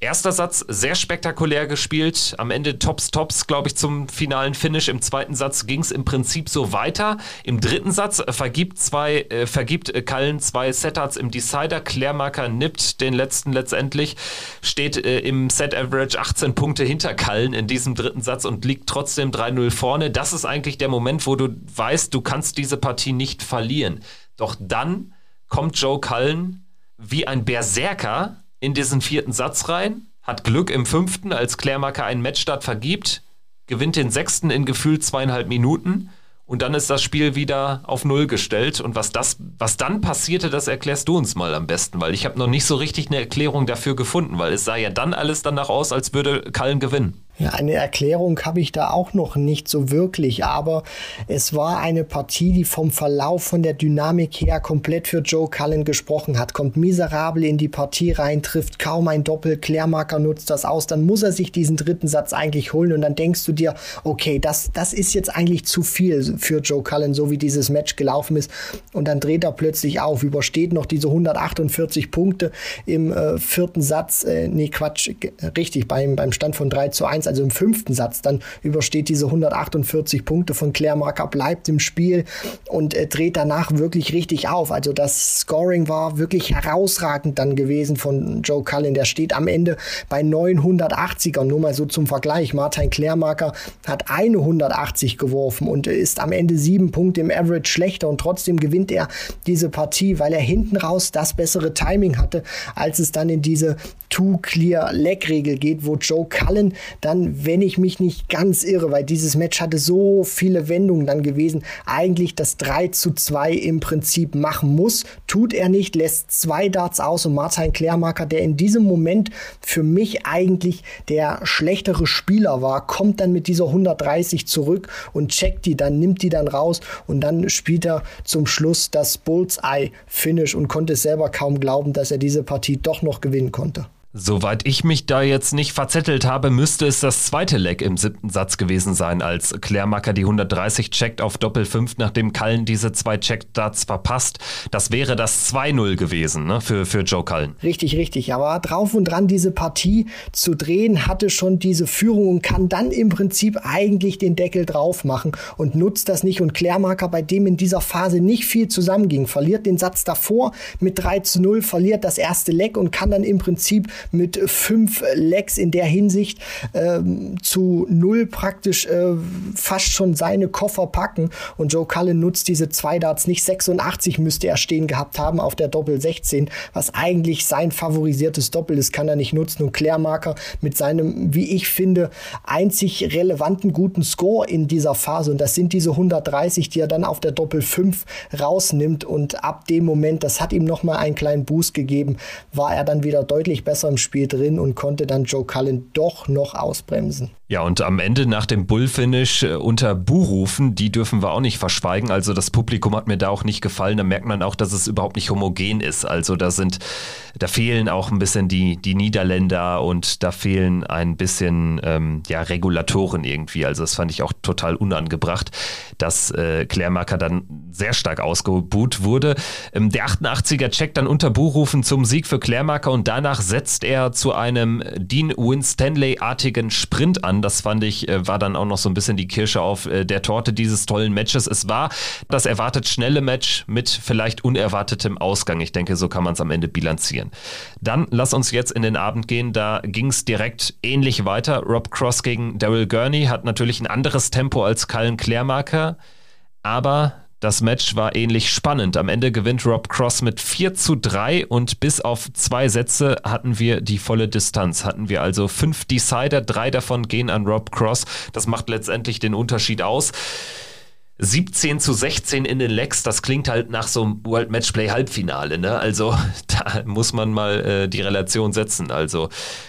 Erster Satz sehr spektakulär gespielt. Am Ende Tops Tops, glaube ich, zum finalen Finish. Im zweiten Satz ging es im Prinzip so weiter. Im dritten Satz vergibt zwei, äh, vergibt Kallen zwei Setards im Decider. Klärmarker nippt den letzten letztendlich, steht äh, im Set Average 18 Punkte hinter Kallen in diesem dritten Satz und liegt trotzdem 3-0 vorne. Das ist eigentlich der Moment, wo du weißt, du kannst diese Partie nicht verlieren. Doch dann kommt Joe Cullen wie ein Berserker in diesen vierten Satz rein, hat Glück im fünften, als Klärmarker einen Matchstart vergibt, gewinnt den sechsten in gefühlt zweieinhalb Minuten und dann ist das Spiel wieder auf Null gestellt. Und was, das, was dann passierte, das erklärst du uns mal am besten, weil ich habe noch nicht so richtig eine Erklärung dafür gefunden, weil es sah ja dann alles danach aus, als würde Kallen gewinnen. Ja, eine Erklärung habe ich da auch noch nicht so wirklich, aber es war eine Partie, die vom Verlauf, von der Dynamik her komplett für Joe Cullen gesprochen hat. Kommt miserabel in die Partie rein, trifft kaum ein Doppel, Klärmarker nutzt das aus, dann muss er sich diesen dritten Satz eigentlich holen und dann denkst du dir, okay, das, das ist jetzt eigentlich zu viel für Joe Cullen, so wie dieses Match gelaufen ist. Und dann dreht er plötzlich auf, übersteht noch diese 148 Punkte im äh, vierten Satz, äh, nee, Quatsch, richtig, beim, beim Stand von 3 zu 1 1, also im fünften Satz, dann übersteht diese 148 Punkte von Claire Marker, bleibt im Spiel und äh, dreht danach wirklich richtig auf. Also das Scoring war wirklich herausragend dann gewesen von Joe Cullen. Der steht am Ende bei 980er, nur mal so zum Vergleich. Martin Klärmarker hat eine 180 geworfen und ist am Ende sieben Punkte im Average schlechter und trotzdem gewinnt er diese Partie, weil er hinten raus das bessere Timing hatte, als es dann in diese Two-Clear-Leg-Regel geht, wo Joe Cullen dann, wenn ich mich nicht ganz irre, weil dieses Match hatte so viele Wendungen dann gewesen, eigentlich das 3 zu 2 im Prinzip machen muss. Tut er nicht, lässt zwei Darts aus und Martin Klärmarker, der in diesem Moment für mich eigentlich der schlechtere Spieler war, kommt dann mit dieser 130 zurück und checkt die, dann nimmt die dann raus und dann spielt er zum Schluss das Bullseye-Finish und konnte selber kaum glauben, dass er diese Partie doch noch gewinnen konnte. Soweit ich mich da jetzt nicht verzettelt habe, müsste es das zweite Leck im siebten Satz gewesen sein, als Klärmacker die 130 checkt auf Doppel 5, nachdem Cullen diese zwei Checkdarts verpasst. Das wäre das 2-0 gewesen ne, für, für Joe Cullen. Richtig, richtig. Aber drauf und dran, diese Partie zu drehen, hatte schon diese Führung und kann dann im Prinzip eigentlich den Deckel drauf machen und nutzt das nicht. Und Klärmarker, bei dem in dieser Phase nicht viel zusammenging, verliert den Satz davor mit 3 zu 0, verliert das erste Leck und kann dann im Prinzip mit fünf Lecks in der Hinsicht ähm, zu null praktisch äh, fast schon seine Koffer packen. Und Joe Cullen nutzt diese zwei Darts nicht. 86 müsste er stehen gehabt haben auf der Doppel 16, was eigentlich sein favorisiertes Doppel ist, kann er nicht nutzen. Und Klärmarker mit seinem, wie ich finde, einzig relevanten guten Score in dieser Phase. Und das sind diese 130, die er dann auf der Doppel 5 rausnimmt. Und ab dem Moment, das hat ihm nochmal einen kleinen Boost gegeben, war er dann wieder deutlich besser im Spiel drin und konnte dann Joe Cullen doch noch ausbremsen. Ja, und am Ende nach dem Bullfinish äh, unter Buhrufen, die dürfen wir auch nicht verschweigen. Also das Publikum hat mir da auch nicht gefallen. Da merkt man auch, dass es überhaupt nicht homogen ist. Also da sind, da fehlen auch ein bisschen die, die Niederländer und da fehlen ein bisschen ähm, ja, Regulatoren irgendwie. Also das fand ich auch total unangebracht, dass äh, Klärmarker dann sehr stark ausgebuht wurde. Ähm, der 88er checkt dann unter Buhrufen zum Sieg für Klärmarker und danach setzt er zu einem Dean Winstanley-artigen Sprint an an. Das fand ich, äh, war dann auch noch so ein bisschen die Kirsche auf äh, der Torte dieses tollen Matches. Es war das erwartet schnelle Match mit vielleicht unerwartetem Ausgang. Ich denke, so kann man es am Ende bilanzieren. Dann lass uns jetzt in den Abend gehen. Da ging es direkt ähnlich weiter. Rob Cross gegen Daryl Gurney hat natürlich ein anderes Tempo als Cullen Klärmarker, aber das Match war ähnlich spannend. Am Ende gewinnt Rob Cross mit 4 zu 3 und bis auf zwei Sätze hatten wir die volle Distanz. Hatten wir also fünf Decider, drei davon gehen an Rob Cross. Das macht letztendlich den Unterschied aus. 17 zu 16 in den Legs, das klingt halt nach so einem World Matchplay Halbfinale, ne? Also <laughs> da muss man mal äh, die Relation setzen. Also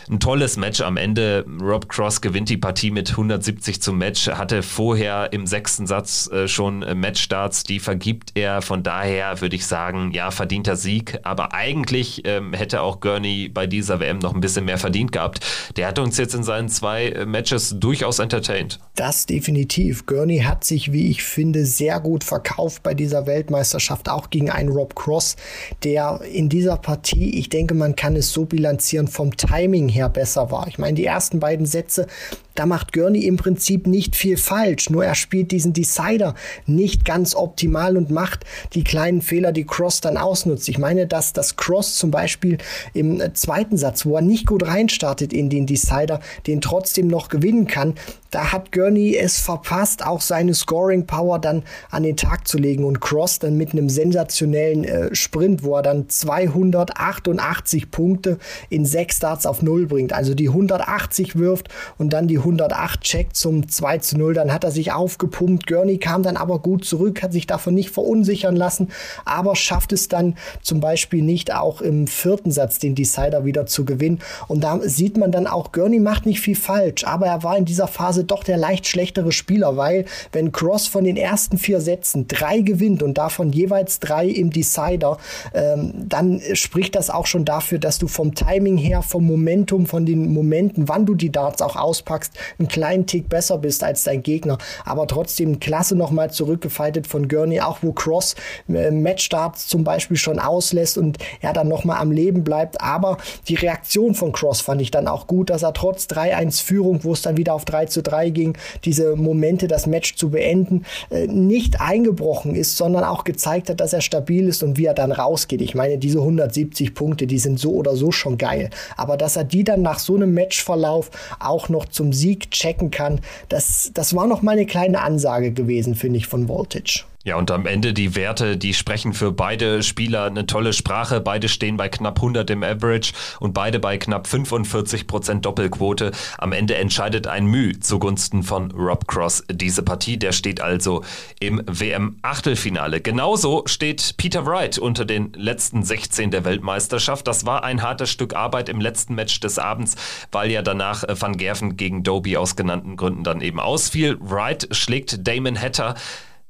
ein tolles Match am Ende. Rob Cross gewinnt die Partie mit 170 zum Match, hatte vorher im sechsten Satz äh, schon äh, Matchstarts, die vergibt er. Von daher würde ich sagen, ja, verdienter Sieg. Aber eigentlich ähm, hätte auch Gurney bei dieser WM noch ein bisschen mehr verdient gehabt. Der hat uns jetzt in seinen zwei äh, Matches durchaus entertained. Das definitiv. Gurney hat sich, wie ich finde, sehr gut verkauft bei dieser Weltmeisterschaft, auch gegen einen Rob Cross, der in dieser Partie, ich denke, man kann es so bilanzieren, vom Timing her besser war. Ich meine, die ersten beiden Sätze da macht Gurney im Prinzip nicht viel falsch, nur er spielt diesen Decider nicht ganz optimal und macht die kleinen Fehler, die Cross dann ausnutzt. Ich meine, dass das Cross zum Beispiel im zweiten Satz, wo er nicht gut reinstartet in den Decider, den trotzdem noch gewinnen kann, da hat Gurney es verpasst, auch seine Scoring Power dann an den Tag zu legen und Cross dann mit einem sensationellen äh, Sprint, wo er dann 288 Punkte in sechs Starts auf Null bringt, also die 180 wirft und dann die 108 checkt zum 2 zu 0. Dann hat er sich aufgepumpt. Gurney kam dann aber gut zurück, hat sich davon nicht verunsichern lassen, aber schafft es dann zum Beispiel nicht auch im vierten Satz den Decider wieder zu gewinnen. Und da sieht man dann auch, Gurney macht nicht viel falsch, aber er war in dieser Phase doch der leicht schlechtere Spieler, weil wenn Cross von den ersten vier Sätzen drei gewinnt und davon jeweils drei im Decider, ähm, dann spricht das auch schon dafür, dass du vom Timing her, vom Momentum, von den Momenten, wann du die Darts auch auspackst, einen kleinen Tick besser bist als dein Gegner. Aber trotzdem klasse nochmal zurückgefaltet von Gurney, auch wo Cross äh, Matchstarts zum Beispiel schon auslässt und er dann nochmal am Leben bleibt. Aber die Reaktion von Cross fand ich dann auch gut, dass er trotz 3-1 Führung, wo es dann wieder auf 3 zu 3 ging, diese Momente, das Match zu beenden, äh, nicht eingebrochen ist, sondern auch gezeigt hat, dass er stabil ist und wie er dann rausgeht. Ich meine, diese 170 Punkte, die sind so oder so schon geil. Aber dass er die dann nach so einem Matchverlauf auch noch zum Sieg Sieg checken kann. Das, das war noch mal eine kleine Ansage gewesen, finde ich, von Voltage. Ja, und am Ende die Werte, die sprechen für beide Spieler eine tolle Sprache. Beide stehen bei knapp 100 im Average und beide bei knapp 45 Prozent Doppelquote. Am Ende entscheidet ein Müh zugunsten von Rob Cross diese Partie. Der steht also im WM-Achtelfinale. Genauso steht Peter Wright unter den letzten 16 der Weltmeisterschaft. Das war ein hartes Stück Arbeit im letzten Match des Abends, weil ja danach äh, Van Gerven gegen Doby aus genannten Gründen dann eben ausfiel. Wright schlägt Damon Hatter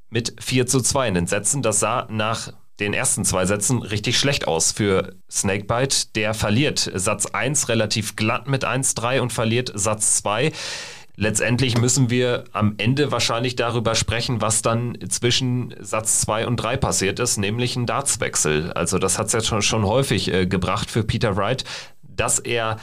mit 4 zu 2 in den Sätzen. Das sah nach den ersten zwei Sätzen richtig schlecht aus für Snakebite. Der verliert Satz 1 relativ glatt mit 1-3 und verliert Satz 2. Letztendlich müssen wir am Ende wahrscheinlich darüber sprechen, was dann zwischen Satz 2 und 3 passiert ist, nämlich ein Dartswechsel. Also das hat es jetzt schon, schon häufig äh, gebracht für Peter Wright, dass er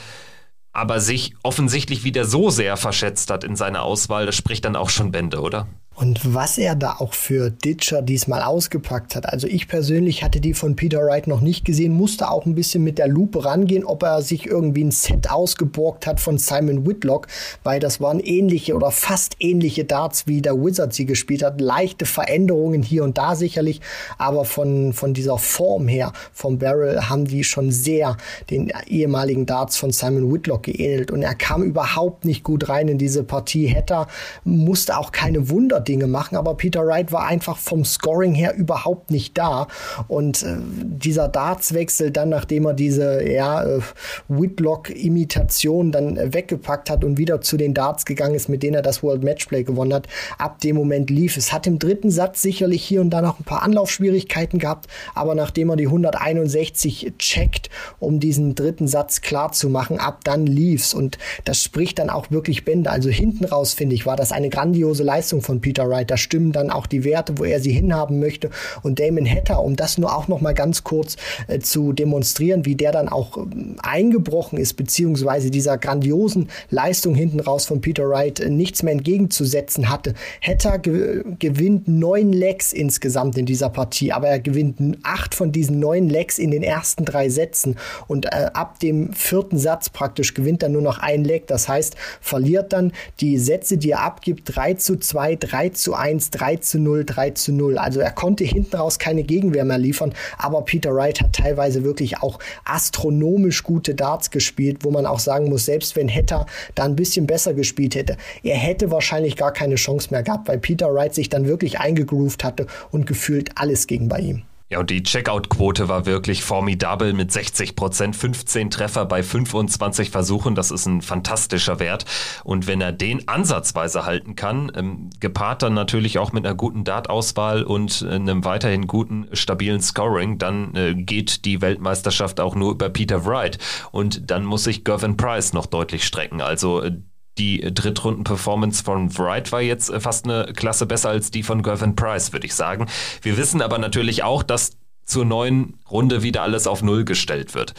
aber sich offensichtlich wieder so sehr verschätzt hat in seiner Auswahl, das spricht dann auch schon Bände, oder? Und was er da auch für Ditcher diesmal ausgepackt hat. Also ich persönlich hatte die von Peter Wright noch nicht gesehen, musste auch ein bisschen mit der Lupe rangehen, ob er sich irgendwie ein Set ausgeborgt hat von Simon Whitlock, weil das waren ähnliche oder fast ähnliche Darts, wie der Wizard sie gespielt hat. Leichte Veränderungen hier und da sicherlich, aber von, von dieser Form her, vom Barrel, haben die schon sehr den ehemaligen Darts von Simon Whitlock geähnelt. Und er kam überhaupt nicht gut rein in diese Partie. Hatter musste auch keine Wunder Dinge machen, aber Peter Wright war einfach vom Scoring her überhaupt nicht da. Und äh, dieser Dartswechsel dann, nachdem er diese ja, äh, Whitlock-Imitation dann äh, weggepackt hat und wieder zu den Darts gegangen ist, mit denen er das World Matchplay gewonnen hat, ab dem Moment lief. Es hat im dritten Satz sicherlich hier und da noch ein paar Anlaufschwierigkeiten gehabt, aber nachdem er die 161 checkt, um diesen dritten Satz klar zu machen, ab dann lief's. Und das spricht dann auch wirklich Bände. Also hinten raus, finde ich, war das eine grandiose Leistung von Peter Wright. Da stimmen dann auch die Werte, wo er sie hinhaben möchte. Und Damon Hatter, um das nur auch noch mal ganz kurz äh, zu demonstrieren, wie der dann auch ähm, eingebrochen ist, beziehungsweise dieser grandiosen Leistung hinten raus von Peter Wright äh, nichts mehr entgegenzusetzen hatte. Hatter ge gewinnt neun Legs insgesamt in dieser Partie, aber er gewinnt acht von diesen neun Legs in den ersten drei Sätzen und äh, ab dem vierten Satz praktisch gewinnt er nur noch ein Leg. Das heißt, verliert dann die Sätze, die er abgibt, 3 zu 2, 3 zu 1, 3 zu 0, 3 zu 0. Also er konnte hinten raus keine Gegenwehr mehr liefern, aber Peter Wright hat teilweise wirklich auch astronomisch gute Darts gespielt, wo man auch sagen muss, selbst wenn Hatter da ein bisschen besser gespielt hätte, er hätte wahrscheinlich gar keine Chance mehr gehabt, weil Peter Wright sich dann wirklich eingegroovt hatte und gefühlt alles ging bei ihm. Ja, und die Checkout-Quote war wirklich formidabel mit 60 Prozent, 15 Treffer bei 25 Versuchen. Das ist ein fantastischer Wert. Und wenn er den ansatzweise halten kann, ähm, gepaart dann natürlich auch mit einer guten Dart-Auswahl und äh, einem weiterhin guten, stabilen Scoring, dann äh, geht die Weltmeisterschaft auch nur über Peter Wright. Und dann muss sich Gervin Price noch deutlich strecken. Also äh, die Drittrunden-Performance von Wright war jetzt äh, fast eine Klasse besser als die von Gervin Price, würde ich sagen. Wir wissen aber natürlich auch, dass zur neuen Runde wieder alles auf Null gestellt wird.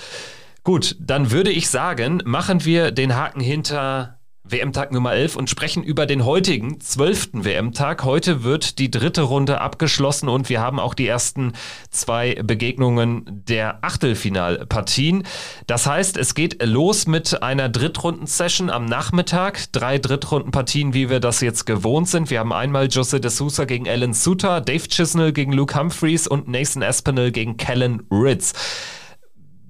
Gut, dann würde ich sagen, machen wir den Haken hinter WM-Tag Nummer 11 und sprechen über den heutigen 12. WM-Tag. Heute wird die dritte Runde abgeschlossen und wir haben auch die ersten zwei Begegnungen der Achtelfinalpartien. Das heißt, es geht los mit einer Drittrunden-Session am Nachmittag. Drei Drittrundenpartien, wie wir das jetzt gewohnt sind. Wir haben einmal Jose de Sousa gegen Alan Suter, Dave Chisnell gegen Luke Humphreys und Nathan Aspinall gegen Kellen Ritz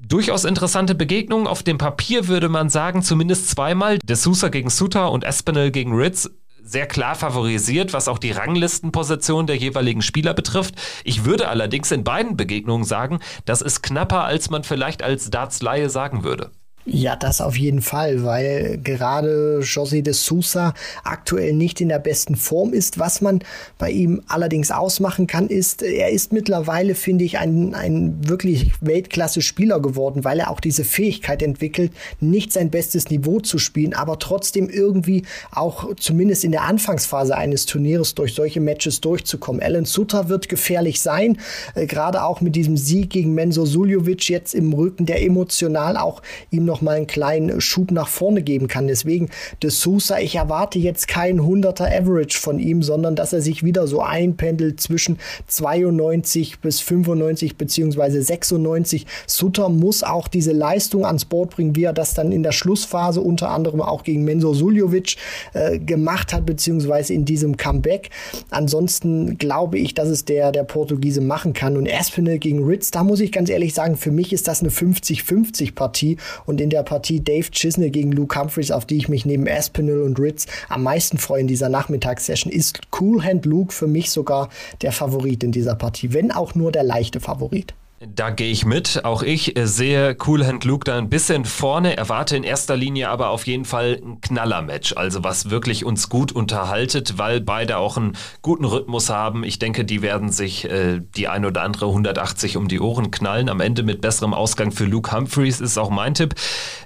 durchaus interessante Begegnungen. Auf dem Papier würde man sagen, zumindest zweimal. De Sousa gegen Suter und Espinel gegen Ritz sehr klar favorisiert, was auch die Ranglistenposition der jeweiligen Spieler betrifft. Ich würde allerdings in beiden Begegnungen sagen, das ist knapper, als man vielleicht als Darts-Laie sagen würde. Ja, das auf jeden Fall, weil gerade José de Sousa aktuell nicht in der besten Form ist. Was man bei ihm allerdings ausmachen kann, ist, er ist mittlerweile, finde ich, ein, ein wirklich Weltklasse-Spieler geworden, weil er auch diese Fähigkeit entwickelt, nicht sein bestes Niveau zu spielen, aber trotzdem irgendwie auch zumindest in der Anfangsphase eines Turnieres durch solche Matches durchzukommen. Alan Sutter wird gefährlich sein, äh, gerade auch mit diesem Sieg gegen Menzo Suljovic jetzt im Rücken, der emotional auch ihm noch noch mal einen kleinen Schub nach vorne geben kann. Deswegen de Sousa, ich erwarte jetzt kein 100er Average von ihm, sondern dass er sich wieder so einpendelt zwischen 92 bis 95 beziehungsweise 96. Sutter muss auch diese Leistung ans Board bringen, wie er das dann in der Schlussphase unter anderem auch gegen Menzo Suljovic äh, gemacht hat, beziehungsweise in diesem Comeback. Ansonsten glaube ich, dass es der, der Portugiese machen kann. Und Aspinall gegen Ritz, da muss ich ganz ehrlich sagen, für mich ist das eine 50-50 Partie und in der Partie Dave Chisnell gegen Luke Humphreys, auf die ich mich neben Aspinall und Ritz am meisten freue in dieser Nachmittagssession, ist Cool Hand Luke für mich sogar der Favorit in dieser Partie, wenn auch nur der leichte Favorit. Da gehe ich mit. Auch ich äh, sehe Cool Hand Luke da ein bisschen vorne, erwarte in erster Linie aber auf jeden Fall ein Knaller-Match. Also was wirklich uns gut unterhaltet, weil beide auch einen guten Rhythmus haben. Ich denke, die werden sich äh, die ein oder andere 180 um die Ohren knallen. Am Ende mit besserem Ausgang für Luke Humphreys ist auch mein Tipp.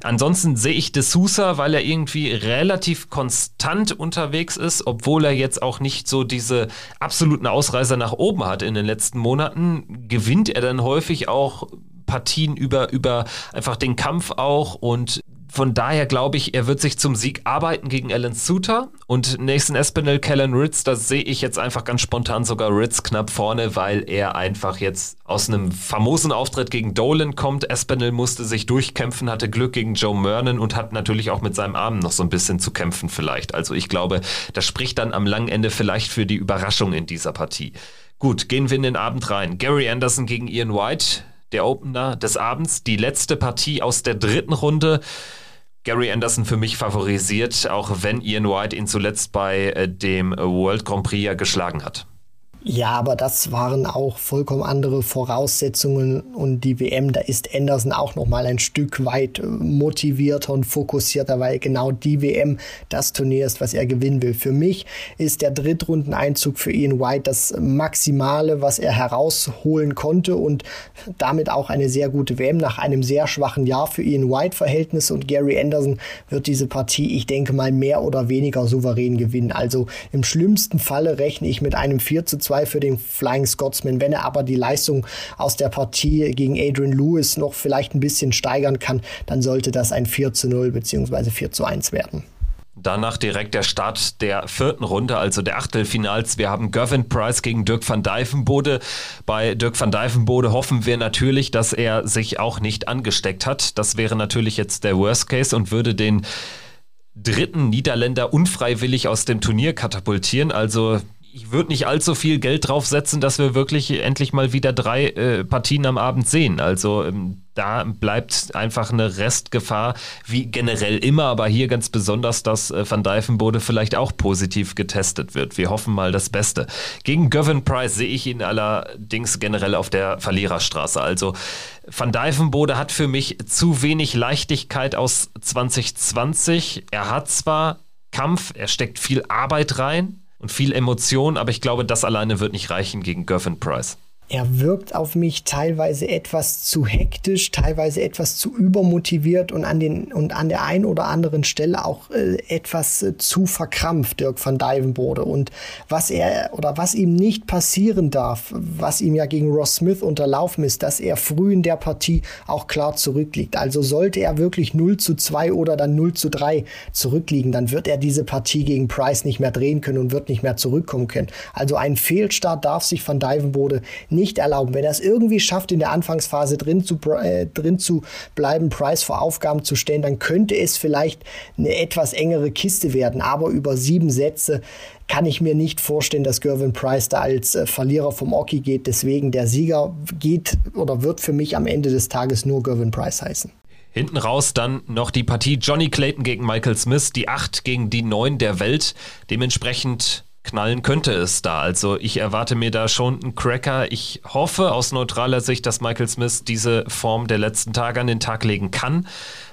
Ansonsten sehe ich De Sousa, weil er irgendwie relativ konstant unterwegs ist, obwohl er jetzt auch nicht so diese absoluten Ausreißer nach oben hat in den letzten Monaten, gewinnt er dann häufig häufig auch Partien über, über einfach den Kampf auch und von daher glaube ich, er wird sich zum Sieg arbeiten gegen Alan Suter und Nathan Espinel, Kellen Ritz, da sehe ich jetzt einfach ganz spontan sogar Ritz knapp vorne, weil er einfach jetzt aus einem famosen Auftritt gegen Dolan kommt. Espinel musste sich durchkämpfen, hatte Glück gegen Joe Mernon und hat natürlich auch mit seinem Arm noch so ein bisschen zu kämpfen vielleicht. Also ich glaube, das spricht dann am langen Ende vielleicht für die Überraschung in dieser Partie. Gut, gehen wir in den Abend rein. Gary Anderson gegen Ian White, der Opener des Abends, die letzte Partie aus der dritten Runde. Gary Anderson für mich favorisiert, auch wenn Ian White ihn zuletzt bei äh, dem World Grand Prix ja geschlagen hat. Ja, aber das waren auch vollkommen andere Voraussetzungen und die WM, da ist Anderson auch noch mal ein Stück weit äh, motivierter und fokussierter, weil genau die WM das Turnier ist, was er gewinnen will. Für mich ist der Drittrundeneinzug für Ian White das Maximale, was er herausholen konnte und damit auch eine sehr gute WM nach einem sehr schwachen Jahr für Ian White Verhältnisse und Gary Anderson wird diese Partie, ich denke mal, mehr oder weniger souverän gewinnen. Also im schlimmsten Falle rechne ich mit einem 4 zu 2 für den Flying Scotsman. Wenn er aber die Leistung aus der Partie gegen Adrian Lewis noch vielleicht ein bisschen steigern kann, dann sollte das ein 4 zu 0 bzw. 4 zu 1 werden. Danach direkt der Start der vierten Runde, also der Achtelfinals. Wir haben Gavin Price gegen Dirk van Dijvenbode. Bei Dirk van Dijvenbode hoffen wir natürlich, dass er sich auch nicht angesteckt hat. Das wäre natürlich jetzt der Worst Case und würde den dritten Niederländer unfreiwillig aus dem Turnier katapultieren. Also ich würde nicht allzu viel Geld draufsetzen, dass wir wirklich endlich mal wieder drei äh, Partien am Abend sehen. Also ähm, da bleibt einfach eine Restgefahr, wie generell immer, aber hier ganz besonders, dass äh, Van Dijvenbode vielleicht auch positiv getestet wird. Wir hoffen mal das Beste. Gegen Gavin Price sehe ich ihn allerdings generell auf der Verliererstraße. Also Van Dijvenbode hat für mich zu wenig Leichtigkeit aus 2020. Er hat zwar Kampf, er steckt viel Arbeit rein, und viel Emotion, aber ich glaube, das alleine wird nicht reichen gegen Gervin Price. Er wirkt auf mich teilweise etwas zu hektisch, teilweise etwas zu übermotiviert und an den und an der einen oder anderen Stelle auch äh, etwas äh, zu verkrampft, Dirk van Dijvenbode. Und was er oder was ihm nicht passieren darf, was ihm ja gegen Ross Smith unterlaufen ist, dass er früh in der Partie auch klar zurückliegt. Also sollte er wirklich 0 zu 2 oder dann 0 zu 3 zurückliegen, dann wird er diese Partie gegen Price nicht mehr drehen können und wird nicht mehr zurückkommen können. Also ein Fehlstart darf sich van Dijvenbode nicht erlauben. Wenn er es irgendwie schafft, in der Anfangsphase drin zu, äh, drin zu bleiben, Price vor Aufgaben zu stellen, dann könnte es vielleicht eine etwas engere Kiste werden. Aber über sieben Sätze kann ich mir nicht vorstellen, dass Gervin Price da als äh, Verlierer vom Oki geht. Deswegen der Sieger geht oder wird für mich am Ende des Tages nur Gervin Price heißen. Hinten raus dann noch die Partie Johnny Clayton gegen Michael Smith, die 8 gegen die 9 der Welt. Dementsprechend knallen könnte es da. Also ich erwarte mir da schon einen Cracker. Ich hoffe aus neutraler Sicht, dass Michael Smith diese Form der letzten Tage an den Tag legen kann.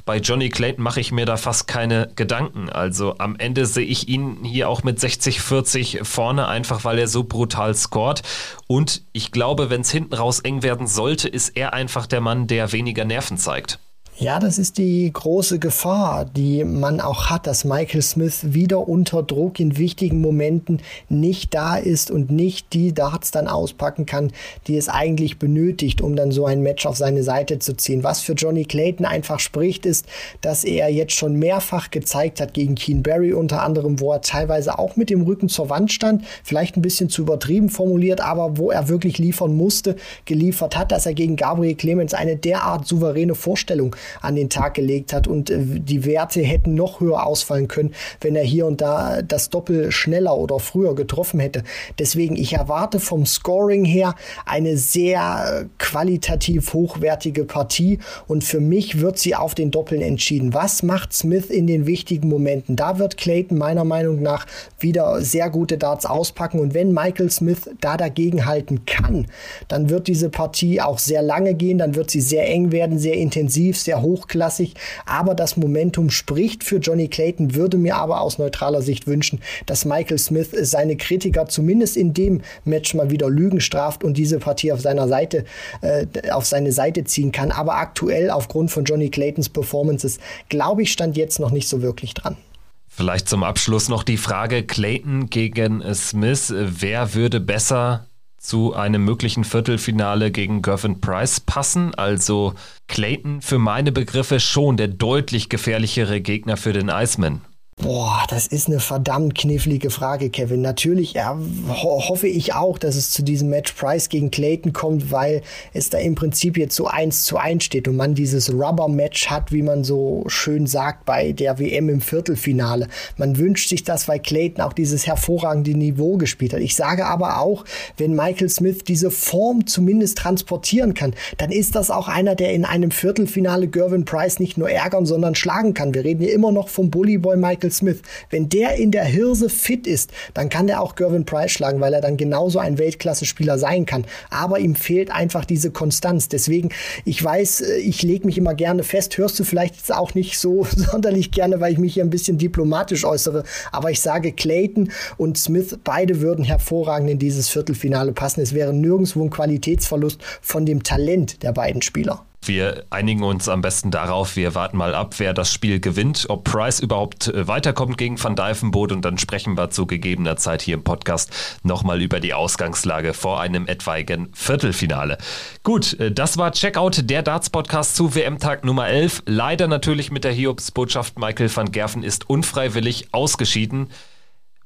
Bei Johnny Clayton mache ich mir da fast keine Gedanken. Also am Ende sehe ich ihn hier auch mit 60-40 vorne, einfach weil er so brutal scored. Und ich glaube, wenn es hinten raus eng werden sollte, ist er einfach der Mann, der weniger Nerven zeigt. Ja, das ist die große Gefahr, die man auch hat, dass Michael Smith wieder unter Druck in wichtigen Momenten nicht da ist und nicht die Darts dann auspacken kann, die es eigentlich benötigt, um dann so ein Match auf seine Seite zu ziehen. Was für Johnny Clayton einfach spricht, ist, dass er jetzt schon mehrfach gezeigt hat gegen Keen Barry unter anderem, wo er teilweise auch mit dem Rücken zur Wand stand, vielleicht ein bisschen zu übertrieben formuliert, aber wo er wirklich liefern musste, geliefert hat, dass er gegen Gabriel Clemens eine derart souveräne Vorstellung an den Tag gelegt hat und äh, die Werte hätten noch höher ausfallen können, wenn er hier und da das Doppel schneller oder früher getroffen hätte. Deswegen, ich erwarte vom Scoring her eine sehr äh, qualitativ hochwertige Partie und für mich wird sie auf den Doppeln entschieden. Was macht Smith in den wichtigen Momenten? Da wird Clayton meiner Meinung nach wieder sehr gute Darts auspacken und wenn Michael Smith da dagegen halten kann, dann wird diese Partie auch sehr lange gehen, dann wird sie sehr eng werden, sehr intensiv, sehr sehr hochklassig, aber das Momentum spricht für Johnny Clayton, würde mir aber aus neutraler Sicht wünschen, dass Michael Smith seine Kritiker zumindest in dem Match mal wieder Lügen straft und diese Partie auf seiner Seite, äh, auf seine Seite ziehen kann. Aber aktuell aufgrund von Johnny Claytons Performances, glaube ich, stand jetzt noch nicht so wirklich dran. Vielleicht zum Abschluss noch die Frage Clayton gegen Smith. Wer würde besser zu einem möglichen Viertelfinale gegen Gervin Price passen. Also Clayton für meine Begriffe schon der deutlich gefährlichere Gegner für den Iceman. Boah, das ist eine verdammt knifflige Frage, Kevin. Natürlich ja, ho hoffe ich auch, dass es zu diesem Match Price gegen Clayton kommt, weil es da im Prinzip jetzt so eins zu eins steht und man dieses Rubber-Match hat, wie man so schön sagt, bei der WM im Viertelfinale. Man wünscht sich das, weil Clayton auch dieses hervorragende Niveau gespielt hat. Ich sage aber auch, wenn Michael Smith diese Form zumindest transportieren kann, dann ist das auch einer, der in einem Viertelfinale Gervin Price nicht nur ärgern, sondern schlagen kann. Wir reden hier immer noch vom Bullyboy Michael Michael Smith. Wenn der in der Hirse fit ist, dann kann der auch Gervin Price schlagen, weil er dann genauso ein Weltklasse-Spieler sein kann. Aber ihm fehlt einfach diese Konstanz. Deswegen, ich weiß, äh, ich lege mich immer gerne fest. Hörst du vielleicht jetzt auch nicht so <laughs> sonderlich gerne, weil ich mich hier ein bisschen diplomatisch äußere. Aber ich sage, Clayton und Smith, beide würden hervorragend in dieses Viertelfinale passen. Es wäre nirgendwo ein Qualitätsverlust von dem Talent der beiden Spieler. Wir einigen uns am besten darauf, wir warten mal ab, wer das Spiel gewinnt, ob Price überhaupt äh, weiterkommt gegen Van Dijvenbode und dann sprechen wir zu gegebener Zeit hier im Podcast nochmal über die Ausgangslage vor einem etwaigen Viertelfinale. Gut, äh, das war Checkout, der Darts-Podcast zu WM-Tag Nummer 11. Leider natürlich mit der Hiobsbotschaft, Michael van Gerven ist unfreiwillig ausgeschieden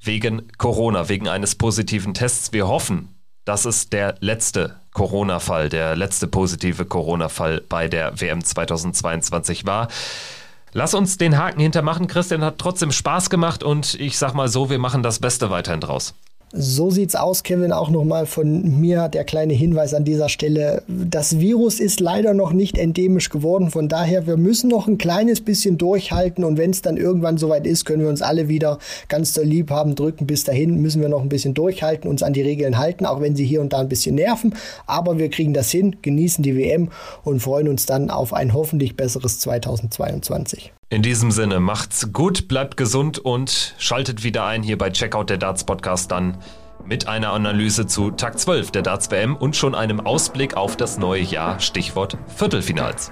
wegen Corona, wegen eines positiven Tests. Wir hoffen, das ist der letzte Corona-Fall, der letzte positive Corona-Fall bei der WM 2022 war. Lass uns den Haken hintermachen. Christian hat trotzdem Spaß gemacht und ich sag mal so, wir machen das Beste weiterhin draus. So sieht's aus, Kevin. Auch nochmal von mir der kleine Hinweis an dieser Stelle. Das Virus ist leider noch nicht endemisch geworden. Von daher, wir müssen noch ein kleines bisschen durchhalten. Und wenn es dann irgendwann soweit ist, können wir uns alle wieder ganz doll lieb haben, drücken. Bis dahin müssen wir noch ein bisschen durchhalten, uns an die Regeln halten, auch wenn sie hier und da ein bisschen nerven. Aber wir kriegen das hin, genießen die WM und freuen uns dann auf ein hoffentlich besseres 2022. In diesem Sinne, macht's gut, bleibt gesund und schaltet wieder ein hier bei Checkout der Darts Podcast dann mit einer Analyse zu Tag 12 der Darts WM und schon einem Ausblick auf das neue Jahr, Stichwort Viertelfinals.